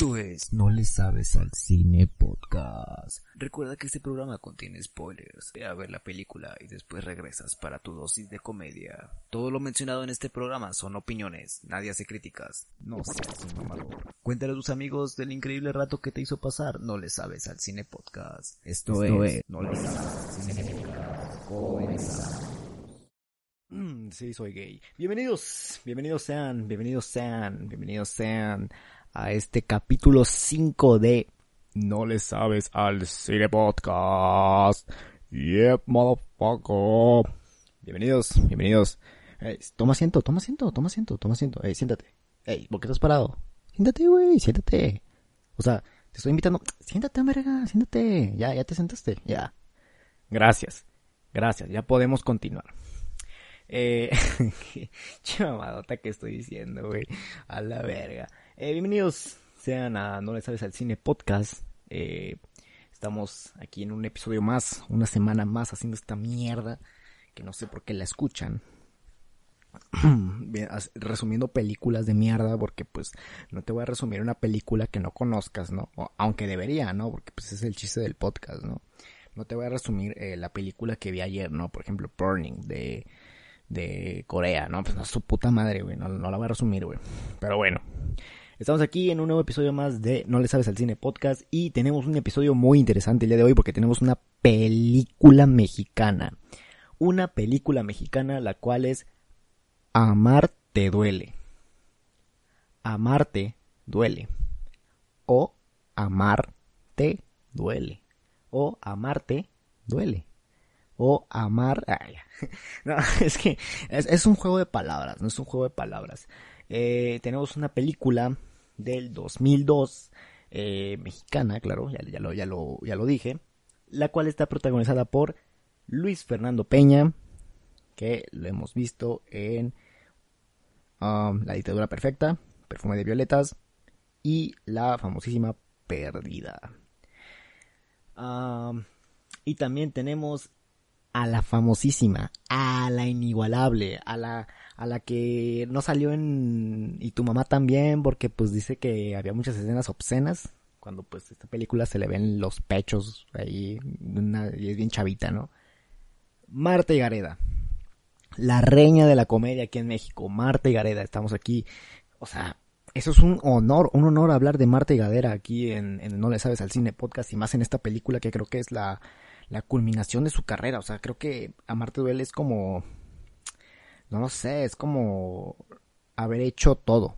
Esto es No le sabes al cine podcast. Recuerda que este programa contiene spoilers. Ve a ver la película y después regresas para tu dosis de comedia. Todo lo mencionado en este programa son opiniones, nadie hace críticas. No seas un mamador. Cuéntale a tus amigos del increíble rato que te hizo pasar No le sabes al cine podcast. Esto, es, No le sabes al cine podcast. Comenzamos. Mm, sí, soy gay. Bienvenidos, bienvenidos sean, bienvenidos sean, bienvenidos sean a este capítulo 5 de No le sabes al cine podcast. Yep, motherfucker. Bienvenidos, bienvenidos. Toma asiento, toma asiento, toma asiento, toma asiento. Hey, siéntate. Hey, ¿por qué estás parado? Siéntate, güey, siéntate. O sea, te estoy invitando. Siéntate, verga, siéntate. Ya, ya te sentaste, ya. Gracias, gracias, ya podemos continuar. Eh, qué mamadota que estoy diciendo, güey. A la verga. Eh, bienvenidos sean a No le sabes al cine podcast. Eh, estamos aquí en un episodio más, una semana más haciendo esta mierda que no sé por qué la escuchan. Resumiendo películas de mierda porque pues no te voy a resumir una película que no conozcas, ¿no? O- aunque debería, ¿no? Porque pues es el chiste del podcast, ¿no? No te voy a resumir eh, la película que vi ayer, ¿no? Por ejemplo, Burning de de Corea, ¿no? Pues no, su puta madre, güey, no, no la voy a resumir, güey. Pero bueno, estamos aquí en un nuevo episodio más de No le sabes al cine podcast y tenemos un episodio muy interesante el día de hoy porque tenemos una película mexicana. Una película mexicana la cual es Amar te duele. Amarte duele. O amarte duele. O amarte duele o amar. No, es que es, es un juego de palabras, no es un juego de palabras. Eh, tenemos una película del 2002, eh, mexicana, claro, ya, lo, ya, lo, ya lo dije, la cual está protagonizada por Luis Fernando Peña, que lo hemos visto en um, La dictadura perfecta, Perfume de violetas y la famosísima Perdida. Um, y también tenemos a la famosísima, a la inigualable, a la, a la que no salió en y tu mamá también porque pues dice que había muchas escenas obscenas cuando pues esta película se le ven los pechos ahí y es bien chavita, ¿no? Marta y Gareda, la reina de la comedia aquí en México, Marta y Gareda, estamos aquí, o sea, eso es un honor, un honor hablar de Marta y Gareda aquí en, No le sabes al cine podcast y más en esta película que creo que es la, la culminación de su carrera. O sea, creo que Amarte Duele es como, no lo sé, es como haber hecho todo.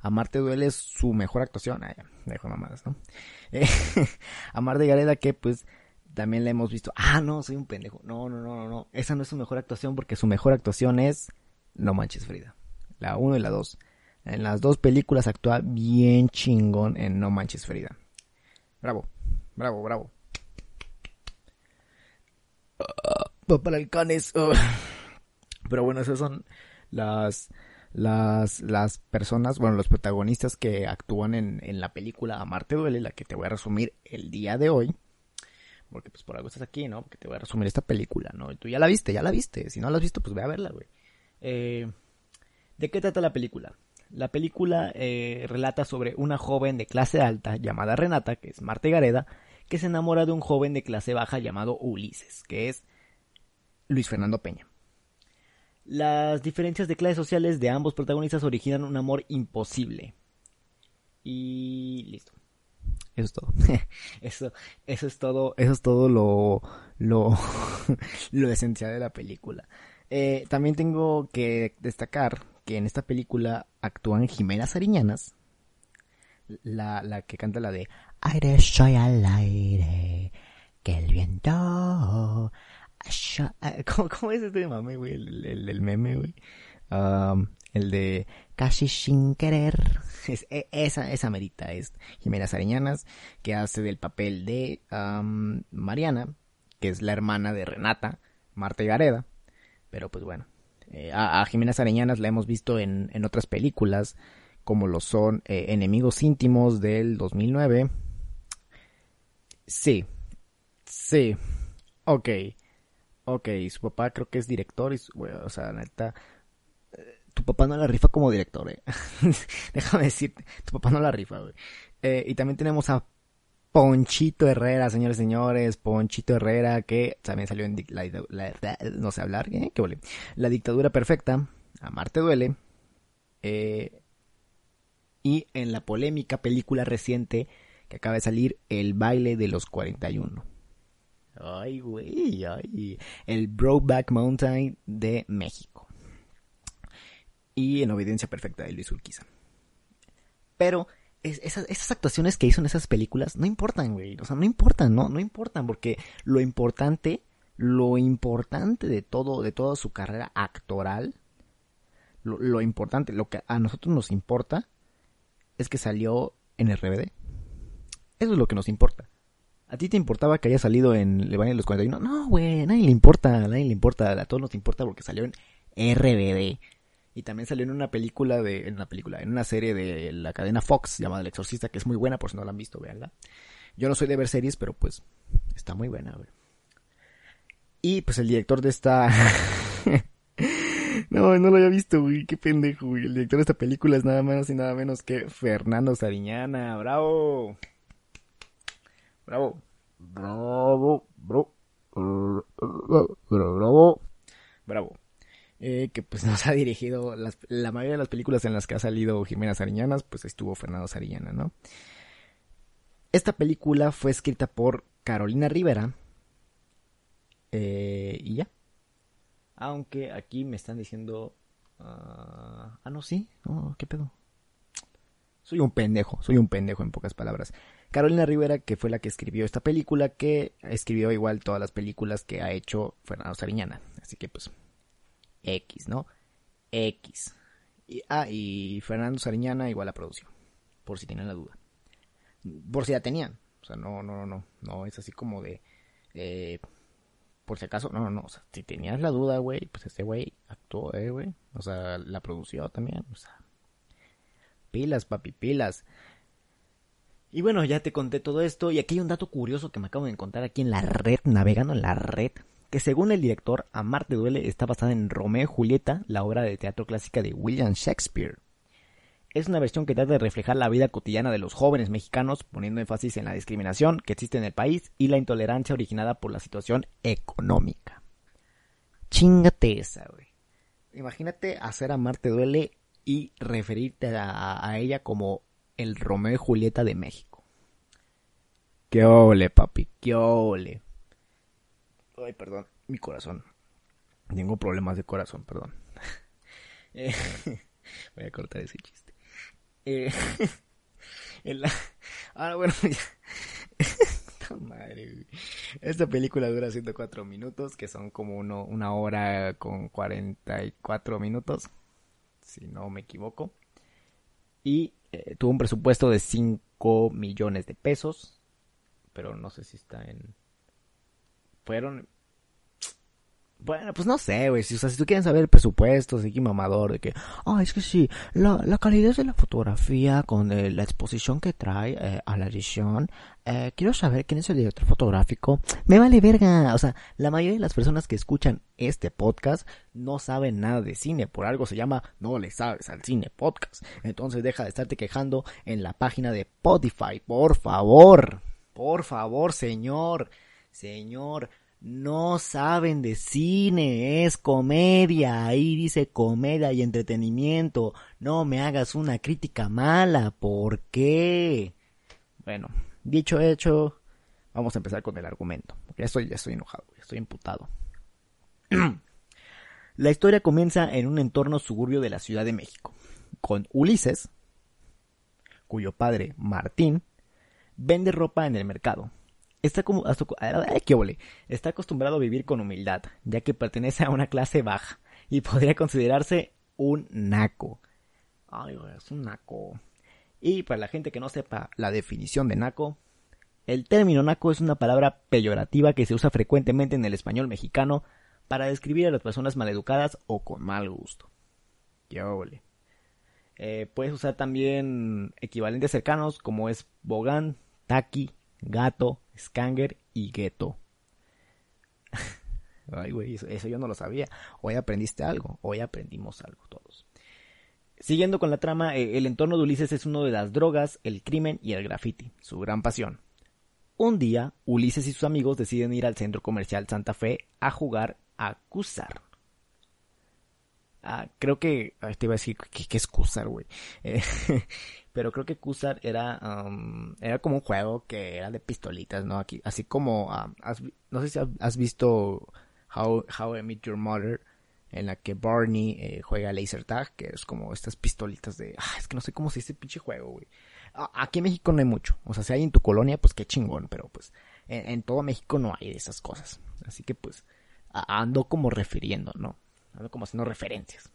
Amarte Duele es su mejor actuación. Ay, dejo mamadas, ¿no? Eh, Amar de Gareda que pues también la hemos visto. Ah, no, soy un pendejo. No, no, no, no, no. Esa no es su mejor actuación porque su mejor actuación es No Manches Frida. La 1 y la 2. En las dos películas actúa bien chingón en No Manches Frida. Bravo, bravo, bravo. Uh, para canes. uh. Pero bueno, esas son las, las, las personas, bueno, los protagonistas que actúan en, en la película Amarte Duele, la que te voy a resumir el día de hoy. Porque pues por algo estás aquí, ¿no? Porque te voy a resumir esta película, ¿no? Y tú ya la viste, ya la viste. Si no la has visto, pues ve a verla, güey. Eh, ¿De qué trata la película? La película eh, relata sobre una joven de clase alta llamada Renata, que es Marta Gareda, que se enamora de un joven de clase baja llamado Ulises, que es Luis Fernando Peña. Las diferencias de clases sociales de ambos protagonistas originan un amor imposible. Y listo. Eso es todo. eso, eso es todo, eso es todo lo, lo, lo esencial de la película. Eh, también tengo que destacar que en esta película actúan Jimena Sariñanas, la, la que canta la de Aire soy al aire, que el viento... ah, ¿Cómo, es este mame, güey? El, el- meme, güey. Um, el de Casi sin querer. Es, e- esa, esa es Jimena Sariñanas, que hace del papel de um, Mariana, que es la hermana de Renata, Marta y Gareda. Pero pues bueno, eh, a, a Jimena Sariñanas la hemos visto en, en otras películas, como lo son eh, Enemigos íntimos del 2009. Sí, sí, ok, ok, su papá creo que es director, y su- o sea, neta, eh, tu papá no la rifa como director, eh. Déjame decirte, tu papá no la rifa, güey. Eh, y también tenemos a Ponchito Herrera, señores y señores, Ponchito Herrera, que también salió en la, no sé hablar, ¿eh? ¿Qué vale? La dictadura perfecta, Amarte duele, eh, y en la polémica película reciente que acaba de salir, El baile de los 41. Ay, güey, ay. El Brokeback Mountain de México. Y en Obediencia Perfecta de Luis Urquiza. Pero esas, actuaciones que hizo en esas películas no importan, güey. O sea, no importan, no, no importan, porque lo importante, lo importante de todo, de toda su carrera actoral, lo, lo importante, lo que a nosotros nos importa, es que salió en RBD. Eso es lo que nos importa. ¿A ti te importaba que haya salido en Le de los 41? No, güey, a nadie le importa, a nadie le importa, a todos nos importa porque salió en RBD. Y también salió en una película de, en una película, en una serie de la cadena Fox llamada El Exorcista, que es muy buena por si no la han visto, veanla. Yo no soy de ver series, pero pues está muy buena, güey. Y pues el director de esta... no, no lo había visto, güey, qué pendejo, güey. El director de esta película es nada menos y nada menos que Fernando Sariñana, bravo. Bravo. Bravo. Bro. Bravo. Bravo. Eh, que pues nos ha dirigido la mayoría de las películas en las que ha salido Jimena Sariñanas, pues estuvo Fernando Sariñana, ¿no? Esta película fue escrita por Carolina Rivera. Eh, y ya. Aunque aquí me están diciendo... ah, ah no, sí. ¿Qué pedo? Soy un pendejo, soy un pendejo en pocas palabras. Carolina Rivera, que fue la que escribió esta película, que escribió igual todas las películas que ha hecho Fernando Sariñana. Así que pues, X, ¿no? X. Y, ah, y Fernando Sariñana igual la produció, por si tenían la duda. Por si la tenían. O sea, no, no, no, no, no, es así como de... Eh, por si acaso, no, no, no, o sea, si tenías la duda, güey, pues este güey actuó, eh, güey. O sea, la produció también, o sea. Pilas, papi, pilas. Y bueno, ya te conté todo esto y aquí hay un dato curioso que me acabo de encontrar aquí en la red, navegando en la red, que según el director, Amarte duele está basada en Romeo y Julieta, la obra de teatro clásica de William Shakespeare. Es una versión que trata de reflejar la vida cotidiana de los jóvenes mexicanos, poniendo énfasis en la discriminación que existe en el país y la intolerancia originada por la situación económica. Chingate esa, güey. Imagínate hacer Amarte duele y referirte a, a ella como el Romeo y Julieta de México. Qué ole, papi, qué ole. Ay, perdón, mi corazón. Tengo problemas de corazón, perdón. Eh, voy a cortar ese chiste. Eh, ahora, bueno, ya. Madre, Esta película dura 104 minutos, que son como uno, una hora con 44 minutos, si no me equivoco. Y eh, tuvo un presupuesto de 5 millones de pesos, pero no sé si está en... Fueron bueno, pues no sé, güey. Si, o sea, si tú quieres saber el presupuesto, así que mamador, de que, ah, es que sí, la, la calidad de la fotografía con eh, la exposición que trae eh, a la edición, eh, quiero saber quién es el director fotográfico. Me vale verga. O sea, la mayoría de las personas que escuchan este podcast no saben nada de cine. Por algo se llama No le sabes al cine podcast. Entonces deja de estarte quejando en la página de Spotify. Por favor. Por favor, señor. Señor no saben de cine, es comedia, ahí dice comedia y entretenimiento, no me hagas una crítica mala, ¿por qué? Bueno, dicho hecho, vamos a empezar con el argumento, ya estoy, ya estoy enojado, ya estoy imputado. La historia comienza en un entorno suburbio de la Ciudad de México, con Ulises, cuyo padre, Martín, vende ropa en el mercado, Está, como, está acostumbrado a vivir con humildad, ya que pertenece a una clase baja y podría considerarse un naco. Ay, es un naco. Y para la gente que no sepa la definición de naco, el término naco es una palabra peyorativa que se usa frecuentemente en el español mexicano para describir a las personas maleducadas o con mal gusto. ¡Qué eh, puedes usar también equivalentes cercanos como es bogán, taqui, gato, Skanger y Ghetto. Ay, güey, eso, yo no lo sabía. Hoy aprendiste algo, hoy aprendimos algo todos. Siguiendo con la trama, eh, el entorno de Ulises es uno de las drogas, el crimen y el graffiti, su gran pasión. Un día, Ulises y sus amigos deciden ir al centro comercial Santa Fe a jugar a Cusar. Ah, creo que. te iba a decir que, es Cusar, güey. Eh, pero creo que Cusar era. Era como un juego que era de pistolitas, ¿no? Aquí, así como. Um, no sé si has visto How, How I Meet Your Mother. En la que Barney eh, juega laser tag, que es como estas pistolitas de. Ah, es que no sé cómo se dice pinche juego, güey. Aquí en México no hay mucho. O sea, si hay en tu colonia, pues qué chingón. Pero pues en, todo México no hay de esas cosas. Así que pues ando como refiriendo, ¿no? Ando como haciendo referencias.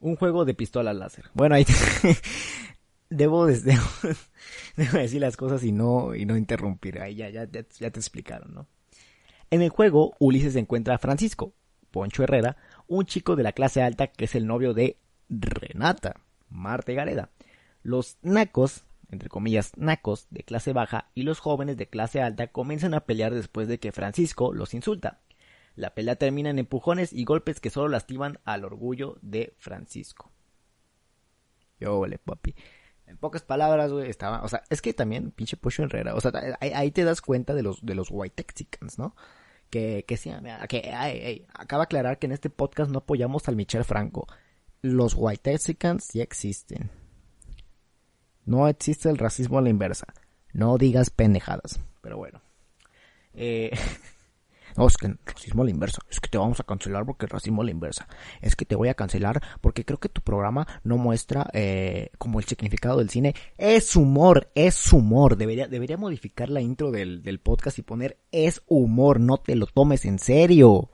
Un juego de pistola láser. Bueno, ahí debo, decir las cosas y no, y no interrumpir. Ahí ya, ya, ya, te explicaron, ¿no? En el juego, Ulises encuentra a Francisco, Poncho Herrera, un chico de la clase alta que es el novio de Renata, Marta Gareda. Los nacos, entre comillas, nacos de clase baja y los jóvenes de clase alta comienzan a pelear después de que Francisco los insulta. La pelea termina en empujones y golpes que solo lastiman al orgullo de Francisco. Yo, le papi. En pocas palabras, güey, estaba, o sea, es que también, pinche Pocho Herrera, o sea, ahí, te das cuenta de los, de los white Texicans, ¿no? Que, que sí, que, ay, acaba de aclarar que en este podcast no apoyamos al Michel Franco. Los white Texicans sí existen. No existe el racismo a la inversa. No digas pendejadas. Pero bueno. Eh, no, es que racismo a la inversa. Es que te vamos a cancelar porque racismo a la inversa. Es que te voy a cancelar porque creo que tu programa no muestra eh, como el significado del cine. Es humor, es humor. Debería, debería modificar la intro del, del podcast y poner es humor. No te lo tomes en serio.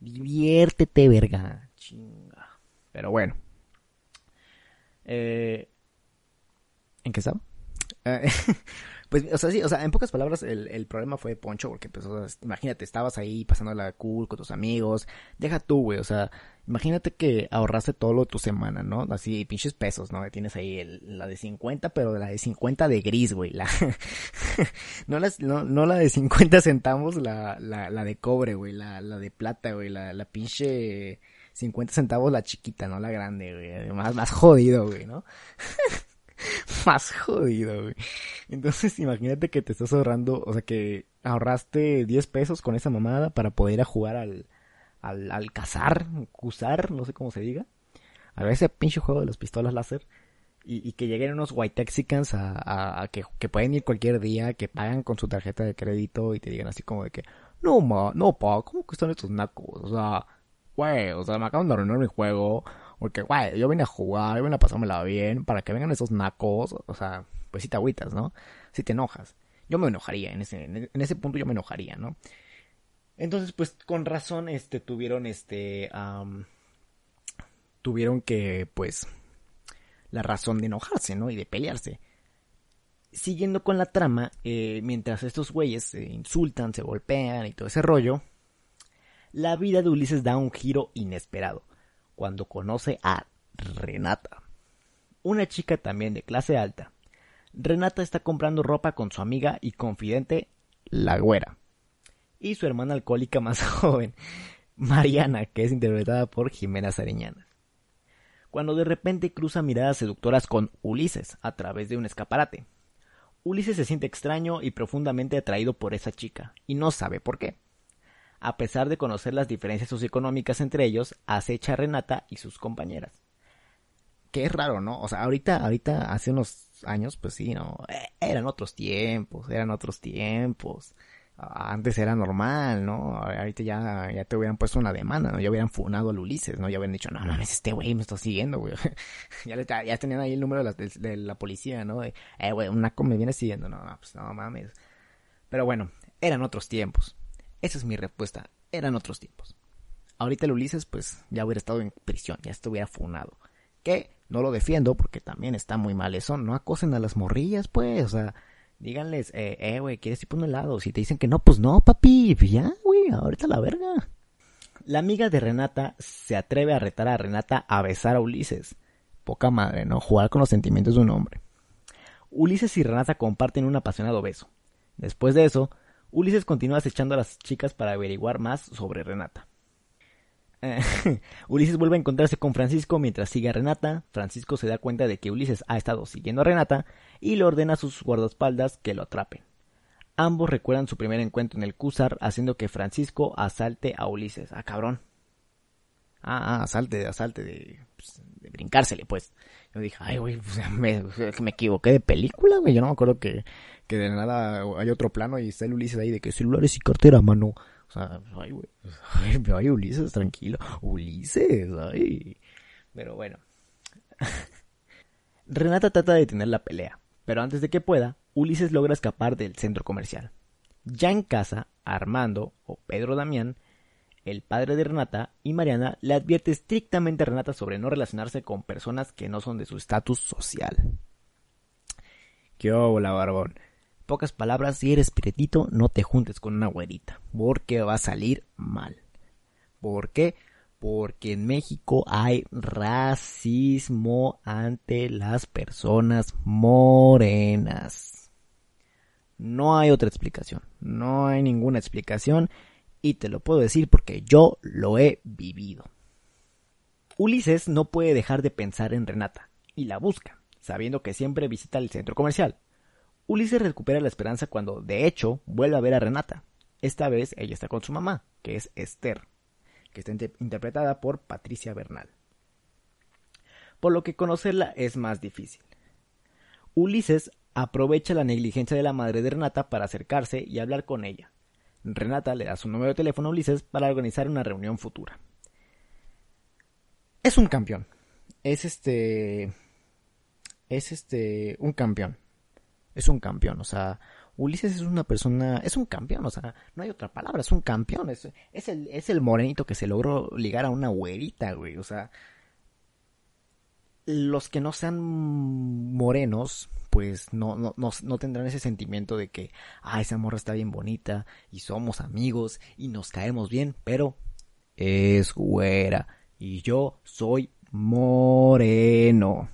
Diviértete, verga. Chinga. Pero bueno. Eh, ¿En qué estaba? Eh, pues, o sea, sí, o sea, en pocas palabras, el, problema fue Poncho, porque, pues, imagínate, estabas ahí pasando la cool con tus amigos, deja tú, güey, o sea, imagínate que ahorraste todo lo de tu semana, ¿no? Así, pinches pesos, ¿no? Tienes ahí la de 50, pero la de 50 de gris, güey, la, no, no, no, la de 50 centavos, la, la, la de cobre, güey, la, la de plata, güey, la, la pinche 50 centavos la chiquita, no la grande, güey, más, más jodido, güey, ¿no? más jodido, güey. Entonces, imagínate que te estás ahorrando, o sea, que ahorraste 10 pesos con esa mamada para poder ir a jugar al, al, al cazar, cuzar, no sé cómo se diga. A ver ese pinche juego de las pistolas láser. Y, que lleguen unos white texicans a, a, que, que, pueden ir cualquier día, que pagan con su tarjeta de crédito y te digan así como de que, no ma, no pa, ¿cómo que están estos nacos? O sea, güey, o sea, me acaban de arruinar mi juego porque, guay, yo vine a jugar, yo vine a pasármela bien, para que vengan esos nacos, o sea, pues si te agüitas, ¿no? Si te enojas. Yo me enojaría, en ese, en ese punto yo me enojaría, ¿no? Entonces, pues con razón, este, tuvieron, este, tuvieron que, pues, la razón de enojarse, ¿no? Y de pelearse. Siguiendo con la trama, eh, mientras estos güeyes se insultan, se golpean y todo ese rollo, la vida de Ulises da un giro inesperado cuando conoce a Renata, una chica también de clase alta. Renata está comprando ropa con su amiga y confidente, la güera, y su hermana alcohólica más joven, Mariana, que es interpretada por Jimena Sariñana. Cuando de repente cruza miradas seductoras con Ulises a través de un escaparate. Ulises se siente extraño y profundamente atraído por esa chica, y no sabe por qué a pesar de conocer las diferencias socioeconómicas entre ellos, acecha a Renata y sus compañeras. Es raro, ¿no? O sea, ahorita, ahorita, hace unos años, pues sí, ¿no? Eh, eran otros tiempos, eran otros tiempos. Antes era normal, ¿no? Ahorita ya, ya te hubieran puesto una demanda, ¿no? Ya hubieran funado al Ulises, ¿no? Ya hubieran dicho, no mames, este güey me está siguiendo, güey. ya, tenían ahí el número de la, de, la policía, ¿no? eh, güey, un naco me viene siguiendo. No, pues no mames. Pero bueno, eran otros tiempos. Esa es mi respuesta. Eran otros tiempos. Ahorita el Ulises, pues, ya hubiera estado en prisión, ya estuviera funado. Que no lo defiendo porque también está muy mal eso. No acosen a las morrillas, pues. O sea, díganles, eh, eh, güey, ¿quieres ir por un helado? Si te dicen que no, pues no, papi. Ya, güey, ahorita la verga. La amiga de Renata se atreve a retar a Renata a besar a Ulises. Poca madre, ¿no? Jugar con los sentimientos de un hombre. Ulises y Renata comparten un apasionado beso. Después de eso, Ulises continúa acechando a las chicas para averiguar más sobre Renata. Ulises vuelve a encontrarse con Francisco mientras sigue a Renata. Francisco se da cuenta de que Ulises ha estado siguiendo a Renata y le ordena a sus guardaespaldas que lo atrapen. Ambos recuerdan su primer encuentro en el Cusar, haciendo que Francisco asalte a Ulises. Ah, cabrón. Ah, ah asalte, asalte de, pues, de brincársele, pues. Yo dije, ay, güey, pues, me, me, equivoqué de película, güey. Yo no me acuerdo que, que de nada hay otro plano y está el Ulises ahí de que celulares y cartera, mano. O sea, ay, güey. Ay, Ulises, tranquilo. Ulises, ay. Pero bueno. Renata trata de detener la pelea, pero antes de que pueda, Ulises logra escapar del centro comercial. Ya en casa, Armando, o Pedro Damián, el padre de Renata, y Mariana le advierte estrictamente a Renata sobre no relacionarse con personas que no son de su estatus social. ¿Qué hola, barbón? Pocas palabras, si eres piretito, no te juntes con una güerita, porque va a salir mal. ¿Por qué? Porque en México hay racismo ante las personas morenas. No hay otra explicación, no hay ninguna explicación y te lo puedo decir porque yo lo he vivido. Ulises no puede dejar de pensar en Renata y la busca, sabiendo que siempre visita el centro comercial. Ulises recupera la esperanza cuando, de hecho, vuelve a ver a Renata. Esta vez ella está con su mamá, que es Esther, que está interpretada por Patricia Bernal. Por lo que conocerla es más difícil. Ulises aprovecha la negligencia de la madre de Renata para acercarse y hablar con ella. Renata le da su número de teléfono a Ulises para organizar una reunión futura. Es un campeón. Es este. Es este. Un campeón es un campeón, o sea, Ulises es una persona, es un campeón, o sea, no hay otra palabra, es un campeón, es, es, el, es el morenito que se logró ligar a una güerita, güey, o sea, los que no sean morenos, pues no, no, no, no, tendrán ese sentimiento de que, ah, esa morra está bien bonita y somos amigos y nos caemos bien, pero es güera y yo soy moreno.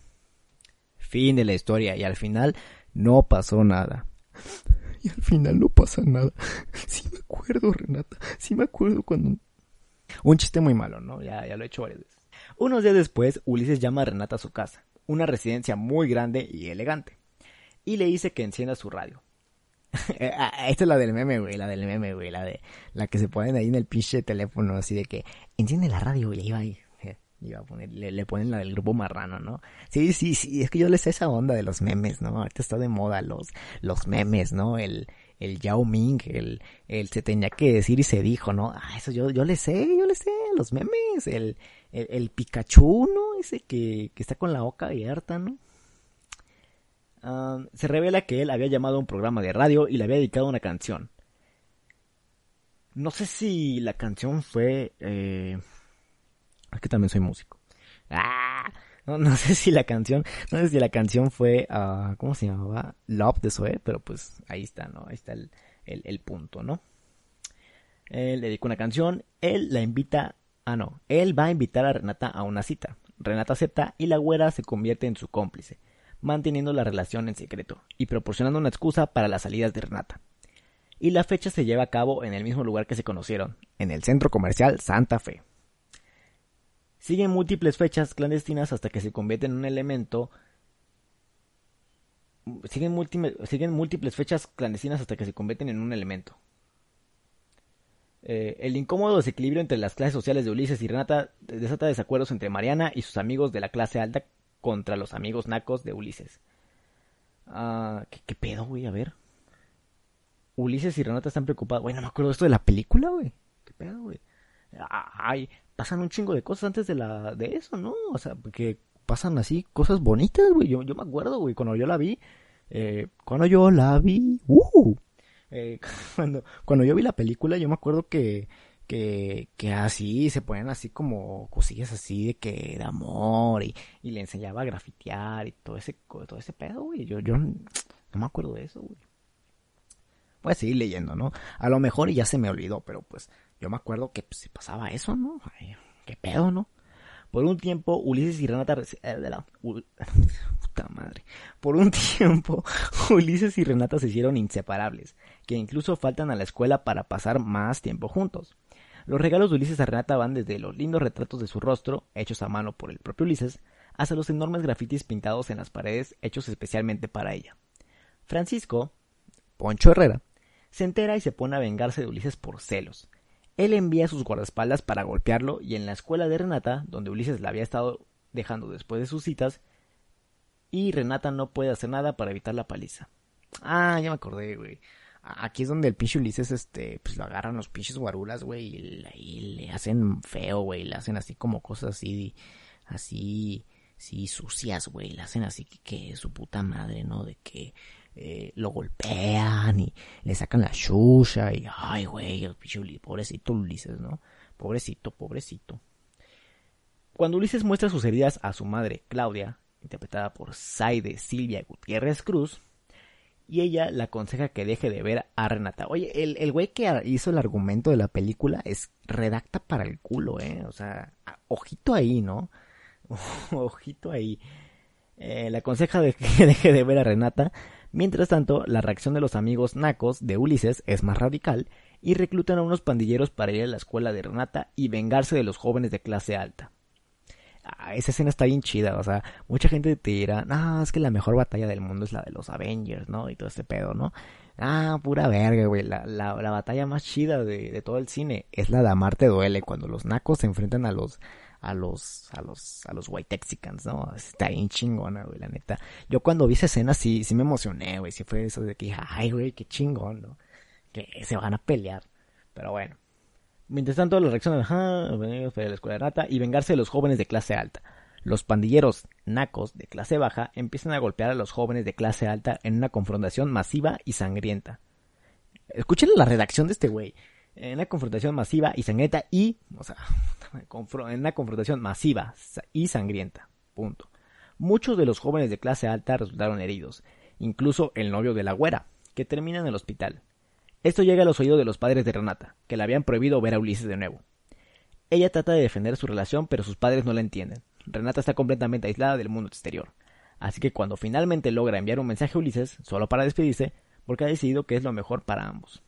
Fin de la historia y al final no pasó nada. Y al final no pasa nada. Sí me acuerdo, Renata. Sí me acuerdo cuando... Un chiste muy malo, ¿no? Ya, ya lo he hecho varias veces. Unos días después, Ulises llama a Renata a su casa. Una residencia muy grande y elegante. Y le dice que encienda su radio. Eh, ah, esta es la del meme, güey, la del meme, güey, la de la que se ponen ahí en el pinche teléfono, así de que enciende la radio, y va ahí iba a poner, le, ponen la del grupo marrano, ¿no? Sí, sí, sí, es que yo les sé esa onda de los memes, ¿no? Ahorita está de moda los, los memes, ¿no? El, el Yao Ming, el, el se tenía que decir y se dijo, ¿no? Ah, eso yo, yo le sé, yo le sé, los memes, el, el, el Pikachu, ¿no? Ese que, que está con la boca abierta, ¿no? Ah, se revela que él había llamado a un programa de radio y le había dedicado una canción. No sé si la canción fue eh, es que también soy músico. Ah, no, sé si la canción, no sé si la canción fue, uh, ¿cómo se llamaba? Love de Zoe, pero pues ahí está, ¿no? Ahí está el, el, punto, ¿no? Él le dedica una canción, él la invita, ah no, él va a invitar a Renata a una cita. Renata acepta y la güera se convierte en su cómplice, manteniendo la relación en secreto y proporcionando una excusa para las salidas de Renata. Y la fecha se lleva a cabo en el mismo lugar que se conocieron, en el centro comercial Santa Fe. Siguen múltiples fechas clandestinas hasta que se convierte en un elemento. Siguen, siguen múltiples fechas clandestinas hasta que se convierten en un elemento. Eh, el incómodo desequilibrio entre las clases sociales de Ulises y Renata desata desacuerdos entre Mariana y sus amigos de la clase alta contra los amigos nacos de Ulises. Ah, ¿qué, ¿qué, pedo, güey? A ver. Ulises y Renata están preocupados. Güey, no me acuerdo esto de la película, güey. ¿Qué pedo, güey? Ay, pasan un chingo de cosas antes de la de eso, ¿no? O sea, que pasan así cosas bonitas, güey. Yo, yo me acuerdo, güey, cuando yo la vi, eh, cuando yo la vi, uh, eh, cuando, cuando yo vi la película, yo me acuerdo que, que, que así se ponían así como cosillas así de que de amor y, y le enseñaba a grafitear y todo ese, todo ese pedo, güey. Yo, yo no me acuerdo de eso, güey. Voy a seguir leyendo, ¿no? A lo mejor ya se me olvidó, pero pues yo me acuerdo que pues, se pasaba eso, ¿no? qué pedo, ¿no? Por un tiempo, Ulises y Renata... Eh, puta madre. Por un tiempo, Ulises y Renata se hicieron inseparables, que incluso faltan a la escuela para pasar más tiempo juntos. Los regalos de Ulises a Renata van desde los lindos retratos de su rostro, hechos a mano por el propio Ulises, hasta los enormes grafitis pintados en las paredes, hechos especialmente para ella. Francisco, Poncho Herrera, se entera y se pone a vengarse de Ulises por celos. Él envía a sus guardaespaldas para golpearlo y en la escuela de Renata, donde Ulises la había estado dejando después de sus citas, y Renata no puede hacer nada para evitar la paliza. Ah, ya me acordé, güey. Aquí es donde el pinche Ulises, este, pues lo agarran los pinches guarulas, güey, y, le hacen feo, güey, le hacen así como cosas así, así, sí, sucias, güey, le hacen así que, su puta madre, ¿no? De que eh, lo golpean y le sacan la chucha y, ay, güey, el pinche Ulises, pobrecito Ulises, ¿no? Pobrecito, pobrecito. Cuando Ulises muestra sus heridas a su madre, Claudia, interpretada por Saide Silvia Gutiérrez Cruz, y ella le aconseja que deje de ver a Renata. Oye, el, el güey que hizo el argumento de la película es redacta para el culo, ¿eh? O sea, ojito ahí, ¿no? ojito ahí. Eh, le aconseja de que deje de ver a Renata. Mientras tanto, la reacción de los amigos nacos de Ulises es más radical y reclutan a unos pandilleros para ir a la escuela de Renata y vengarse de los jóvenes de clase alta. Ah, esa escena está bien chida, o sea, mucha gente te dirá, no, es que la mejor batalla del mundo es la de los Avengers, ¿no? Y todo este pedo, ¿no? Ah, pura verga, güey, la, la, la batalla más chida de, de, todo el cine es la de Amarte Duele, cuando los nacos se enfrentan a los, a los, a los, a los white Texicans, ¿no? Está bien chingona, güey, la neta. Yo cuando vi esa escena sí, sí me emocioné, güey, sí fue eso de que, ay, güey, qué chingón, ¿no? Que se van a pelear, pero bueno. Mientras tanto, la reacción de la escuela de rata y vengarse de los jóvenes de clase alta. Los pandilleros nacos de clase baja empiezan a golpear a los jóvenes de clase alta en una confrontación masiva y sangrienta. Escuchen la redacción de este güey. En una confrontación masiva y sangrienta y, o sea, en una confrontación masiva y sangrienta. Punto. Muchos de los jóvenes de clase alta resultaron heridos, incluso el novio de la güera, que termina en el hospital. Esto llega a los oídos de los padres de Renata, que le habían prohibido ver a Ulises de nuevo. Ella trata de defender su relación, pero sus padres no la entienden. Renata está completamente aislada del mundo exterior. Así que cuando finalmente logra enviar un mensaje a Ulises, solo para despedirse, porque ha decidido que es lo mejor para ambos.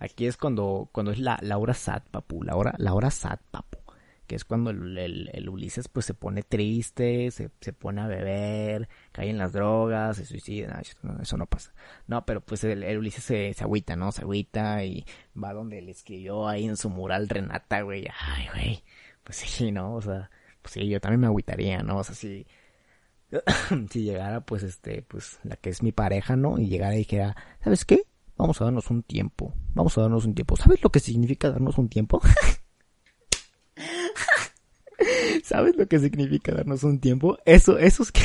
Aquí es cuando, cuando es la, hora sad, papu, la hora, la hora sad, papu que es cuando el, Ulises pues se pone triste, se, se, pone a beber, cae en las drogas, se suicida, no, eso no pasa. No, pero pues el, Ulises se, se agüita, ¿no? Se agüita y va donde le escribió ahí en su mural Renata, güey, ay, güey, pues sí, ¿no? O sea, pues sí, yo también me agüitaría, ¿no? O sea, si, si llegara pues este, pues la que es mi pareja, ¿no? Y llegara y dijera, ¿sabes qué? Vamos a darnos un tiempo, vamos a darnos un tiempo. ¿Sabes lo que significa darnos un tiempo? ¿Sabes lo que significa darnos un tiempo? Eso, eso es que...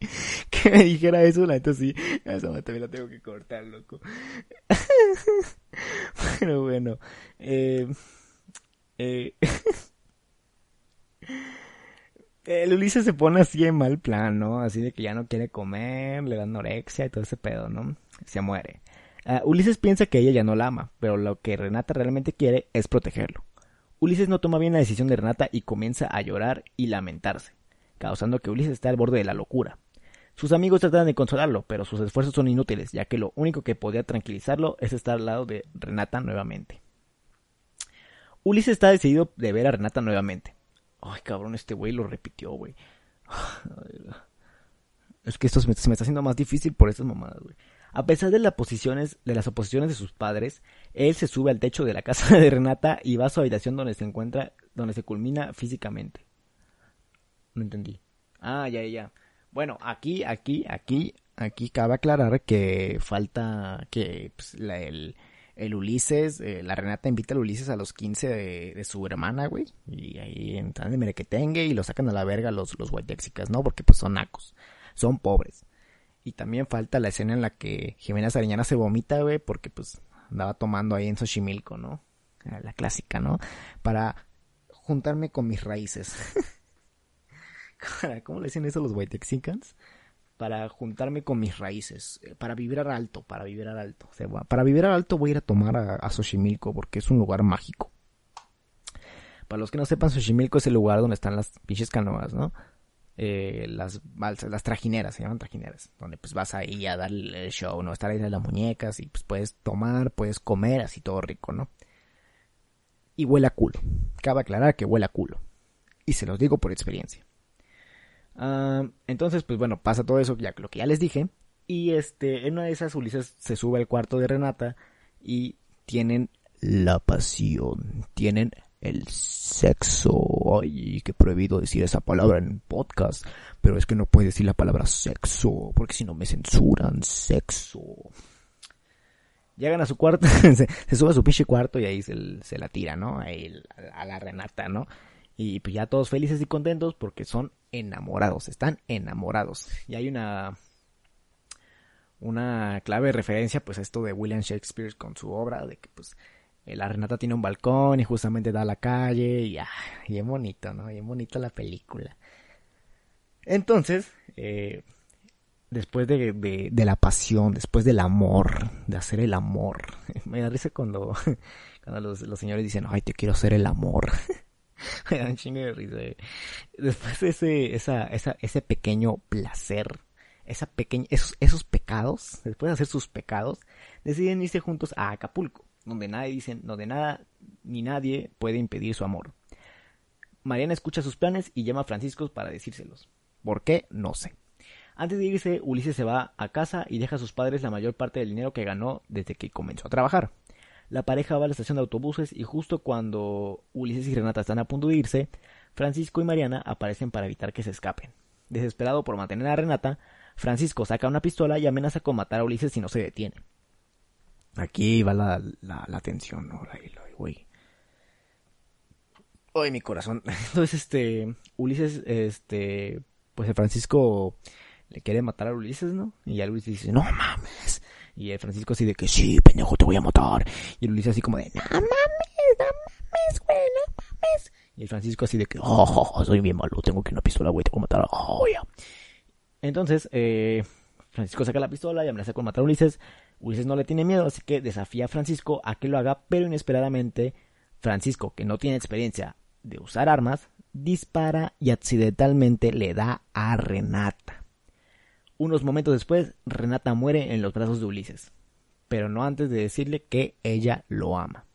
que me dijera eso, la neta sí. Esa también la tengo que cortar, loco. Pero bueno. Eh, eh, el Ulises se pone así en mal plan, ¿no? Así de que ya no quiere comer, le da anorexia y todo ese pedo, ¿no? Se muere. Uh, Ulises piensa que ella ya no la ama, pero lo que Renata realmente quiere es protegerlo. Ulises no toma bien la decisión de Renata y comienza a llorar y lamentarse, causando que Ulises esté al borde de la locura. Sus amigos tratan de consolarlo, pero sus esfuerzos son inútiles, ya que lo único que podía tranquilizarlo es estar al lado de Renata nuevamente. Ulises está decidido de ver a Renata nuevamente. Ay, cabrón, este güey lo repitió, güey. Es que esto se me, está haciendo más difícil por estas mamadas, güey. A pesar de las posiciones, de las oposiciones de sus padres, él se sube al techo de la casa de Renata y va a su habitación donde se encuentra, donde se culmina físicamente. No entendí. Ah, ya, ya. Bueno, aquí, aquí, aquí, aquí cabe aclarar que falta que pues, el, el, Ulises, eh, la Renata invita al Ulises a los 15 de, su hermana, güey. Y ahí entran de merequetengue y lo sacan a la verga los, los ¿no? Porque pues son nacos, son pobres. Y también falta la escena en la que Jimena Sariñana se vomita, güey, porque pues andaba tomando ahí en Xochimilco, ¿no? La clásica, ¿no? Para juntarme con mis raíces. ¿Cómo le dicen eso los Whitexicans? Para juntarme con mis raíces, eh, para vibrar alto, para vibrar alto. O para vibrar alto voy a ir a tomar a, a Xochimilco porque es un lugar mágico. Para los que no sepan, Xochimilco es el lugar donde están las pinches canoas, ¿no? Eh, las balsas, las trajineras, se llaman trajineras, donde pues vas ahí a dar el show, ¿no? Estar ahí de las muñecas y pues puedes tomar, puedes comer, así todo rico, ¿no? Y huele a culo. Cabe aclarar que huele a culo. Y se los digo por experiencia. Ah, entonces, pues bueno, pasa todo eso, ya lo que ya les dije. Y este, en una de esas Ulises se sube al cuarto de Renata y tienen la pasión, tienen el sexo. Ay, qué prohibido decir esa palabra en podcast. Pero es que no puedes decir la palabra sexo, porque si no me censuran. Sexo. Llegan a su cuarto, se, sube a su pinche cuarto y ahí se, la tira, ¿no? Ahí a, la Renata, ¿no? Y pues ya todos felices y contentos porque son enamorados, están enamorados. Y hay una una clave referencia pues a esto de William Shakespeare con su obra de que pues la Renata tiene un balcón y justamente da a la calle y, ah, y es bonito, ¿no? Y es bonito la película. Entonces, eh, después de, la pasión, después del amor, de hacer el amor, me da risa cuando, cuando los, los señores dicen, ay, te quiero hacer el amor. me da un chingo de risa. Eh. Después de ese, pequeño placer, esos pecados, después de hacer sus pecados, deciden irse juntos a Acapulco donde nadie dice, donde nada ni nadie puede impedir su amor. Mariana escucha sus planes y llama a Francisco para decírselos. ¿Por qué? No sé. Antes de irse, Ulises se va a casa y deja a sus padres la mayor parte del dinero que ganó desde que comenzó a trabajar. La pareja va a la estación de autobuses y justo cuando Ulises y Renata están a punto de irse, Francisco y Mariana aparecen para evitar que se escapen. Desesperado por mantener a Renata, Francisco saca una pistola y amenaza con matar a Ulises si no se detiene. Aquí va la, la, tensión, ¿no? Ay, güey. Ay, mi corazón. Entonces, este, Ulises, este, pues el Francisco le quiere matar a Ulises, ¿no? Y ya Ulises dice, no mames. Y el Francisco así de que, sí, pendejo, te voy a matar. Y el Ulises así como de, no mames, no mames, güey, no mames. Y el Francisco así de que, oh, soy bien malo, tengo que una pistola, güey, te voy a matar. Oh, ya. Entonces, eh, Francisco saca la pistola y amenaza con matar a Ulises. Ulises no le tiene miedo, así que desafía a Francisco a que lo haga, pero inesperadamente Francisco, que no tiene experiencia de usar armas, dispara y accidentalmente le da a Renata. Unos momentos después, Renata muere en los brazos de Ulises, pero no antes de decirle que ella lo ama.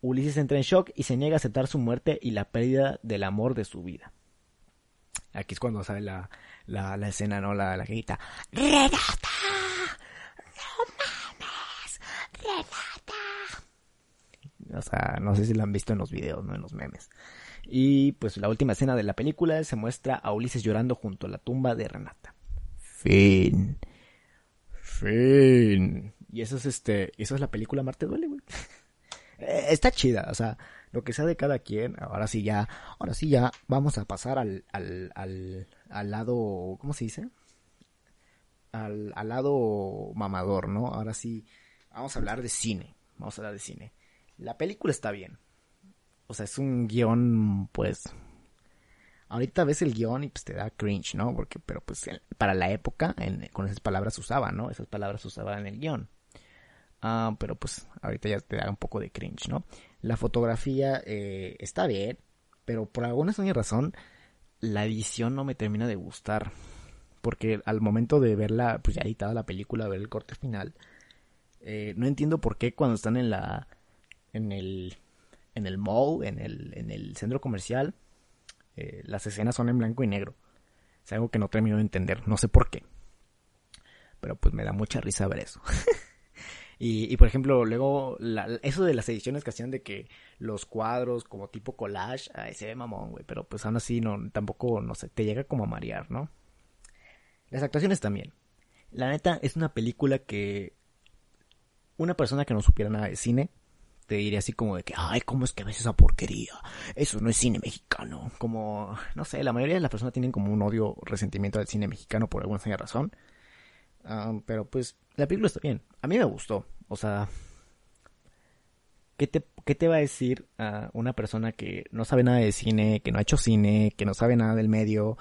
Ulises entra en shock y se niega a aceptar su muerte y la pérdida del amor de su vida. Aquí es cuando sale la, la, escena, ¿no? La, la ¡Renata! O sea, no sé si la han visto en los videos, no en los memes. Y pues la última escena de la película se muestra a Ulises llorando junto a la tumba de Renata. Fin. Fin. Y eso es este, eso es la película Marte duele, güey. Eh, está chida, o sea, lo que sea de cada quien, ahora sí ya, ahora sí ya vamos a pasar al, al, al, al lado, ¿cómo se dice? Al, al lado mamador, ¿no? Ahora sí, vamos a hablar de cine, vamos a hablar de cine. La película está bien. O sea, es un guion, pues... Ahorita ves el guion y pues te da cringe, ¿no? Porque, pero pues para la época, con esas palabras usaba, ¿no? Esas palabras usaban en el guion. Ah, pero pues ahorita ya te da un poco de cringe, ¿no? La fotografía eh, está bien, pero por alguna extraña razón la edición no me termina de gustar. Porque al momento de verla, pues ya editada la película, ver el corte final, eh, no entiendo por qué cuando están en la en el, en el mall, en el, en el centro comercial, eh, las escenas son en blanco y negro. Es algo que no termino de entender, no sé por qué. Pero pues me da mucha risa ver eso. y, y, por ejemplo, luego, eso de las ediciones que hacían de que los cuadros como tipo collage, ay, se ve mamón, güey. Pero pues aún así no, tampoco, no sé, te llega como a marear, ¿no? Las actuaciones también. La neta, es una película que una persona que no supiera nada de cine te diría así como de que, ay, ¿cómo es que ves esa porquería? Eso no es cine mexicano. Como, no sé, la mayoría de las personas tienen como un odio, resentimiento del cine mexicano por alguna extraña razón. pero pues, la película está bien. A mí me gustó. O sea, ¿qué te, qué te va a decir una persona que no sabe nada de cine, que no ha hecho cine, que no sabe nada del medio,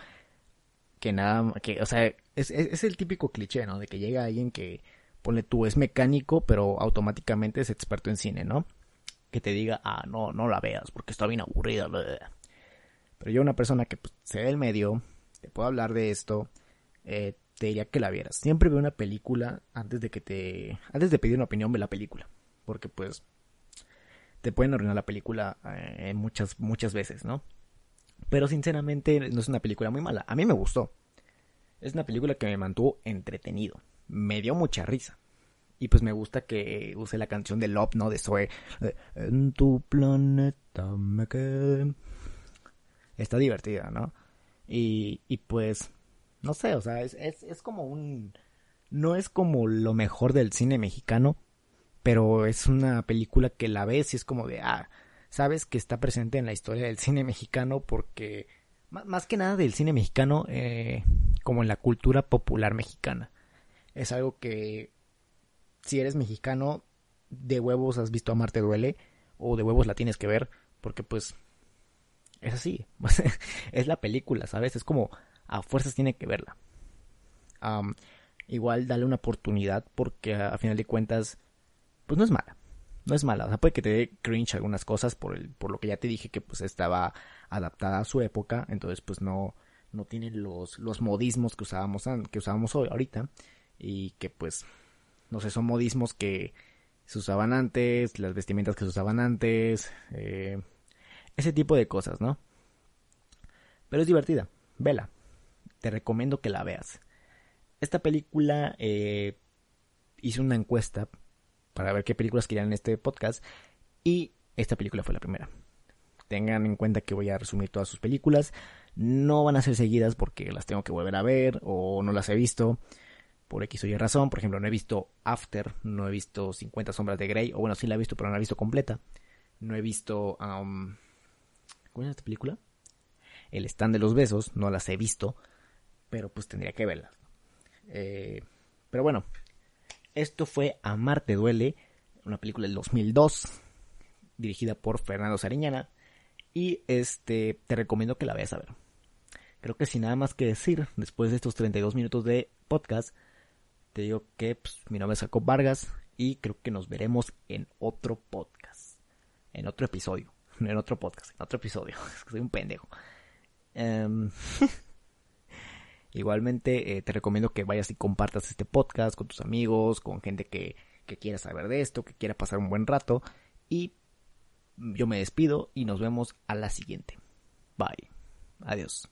que nada, que, o sea, es, es el típico cliché, ¿no? De que llega alguien que ponle tú, es mecánico, pero automáticamente es experto en cine, ¿no? Que te diga, ah, no, no la veas porque está bien aburrida. Pero yo, una persona que pues, se ve el medio, te puedo hablar de esto, eh, te diría que la vieras. Siempre ve una película antes de que te... Antes de pedir una opinión, ve la película. Porque pues te pueden arruinar la película eh, muchas, muchas veces, ¿no? Pero sinceramente no es una película muy mala. A mí me gustó. Es una película que me mantuvo entretenido. Me dio mucha risa. Y pues me gusta que use la canción de Love, ¿no? De Zoe. En tu planeta me quedé. Está divertida, ¿no? Y, y pues, no sé, o sea, es, es, es como un... No es como lo mejor del cine mexicano, pero es una película que la ves y es como de, ah, sabes que está presente en la historia del cine mexicano porque, más que nada del cine mexicano, eh, como en la cultura popular mexicana. Es algo que, si eres mexicano, de huevos has visto a Marte Duele, o de huevos la tienes que ver, porque pues, es así, es la película, ¿sabes? Es como, a fuerzas tiene que verla. igual dale una oportunidad porque a final de cuentas pues no es mala. No es mala. O sea, puede que te dé cringe algunas cosas por, el, por lo que ya te dije que pues estaba adaptada a su época. Entonces pues no, no tiene los, los modismos que usábamos, que usábamos hoy, ahorita. Y que pues, no sé, son modismos que se usaban antes, las vestimentas que se usaban antes. Eh, ese tipo de cosas, ¿no? Pero es divertida. Vela. Te recomiendo que la veas. Esta película eh, hice una encuesta para ver qué películas querían en este podcast y esta película fue la primera. Tengan en cuenta que voy a resumir todas sus películas. No van a ser seguidas porque las tengo que volver a ver o no las he visto por X o Y razón. Por ejemplo, no he visto After, no he visto 50 sombras de Grey, o bueno, sí la he visto, pero no la he visto completa. No he visto... Um, ¿Cómo es esta película? El stand de los besos, no las he visto, pero pues tendría que verlas. Eh, pero bueno, esto fue Amarte Duele, una película del 2002, dirigida por Fernando Sariñana. Y este, te recomiendo que la veas a ver. Creo que sin nada más que decir, después de estos 32 minutos de podcast, te digo que pues, mi nombre es Jacob Vargas y creo que nos veremos en otro podcast. En otro episodio. En otro podcast, en otro episodio. Soy un pendejo. Em, Igualmente eh, te recomiendo que vayas y compartas este podcast con tus amigos, con gente que, que quiera saber de esto, que quiera pasar un buen rato. Y yo me despido y nos vemos a la siguiente. Bye. Adiós.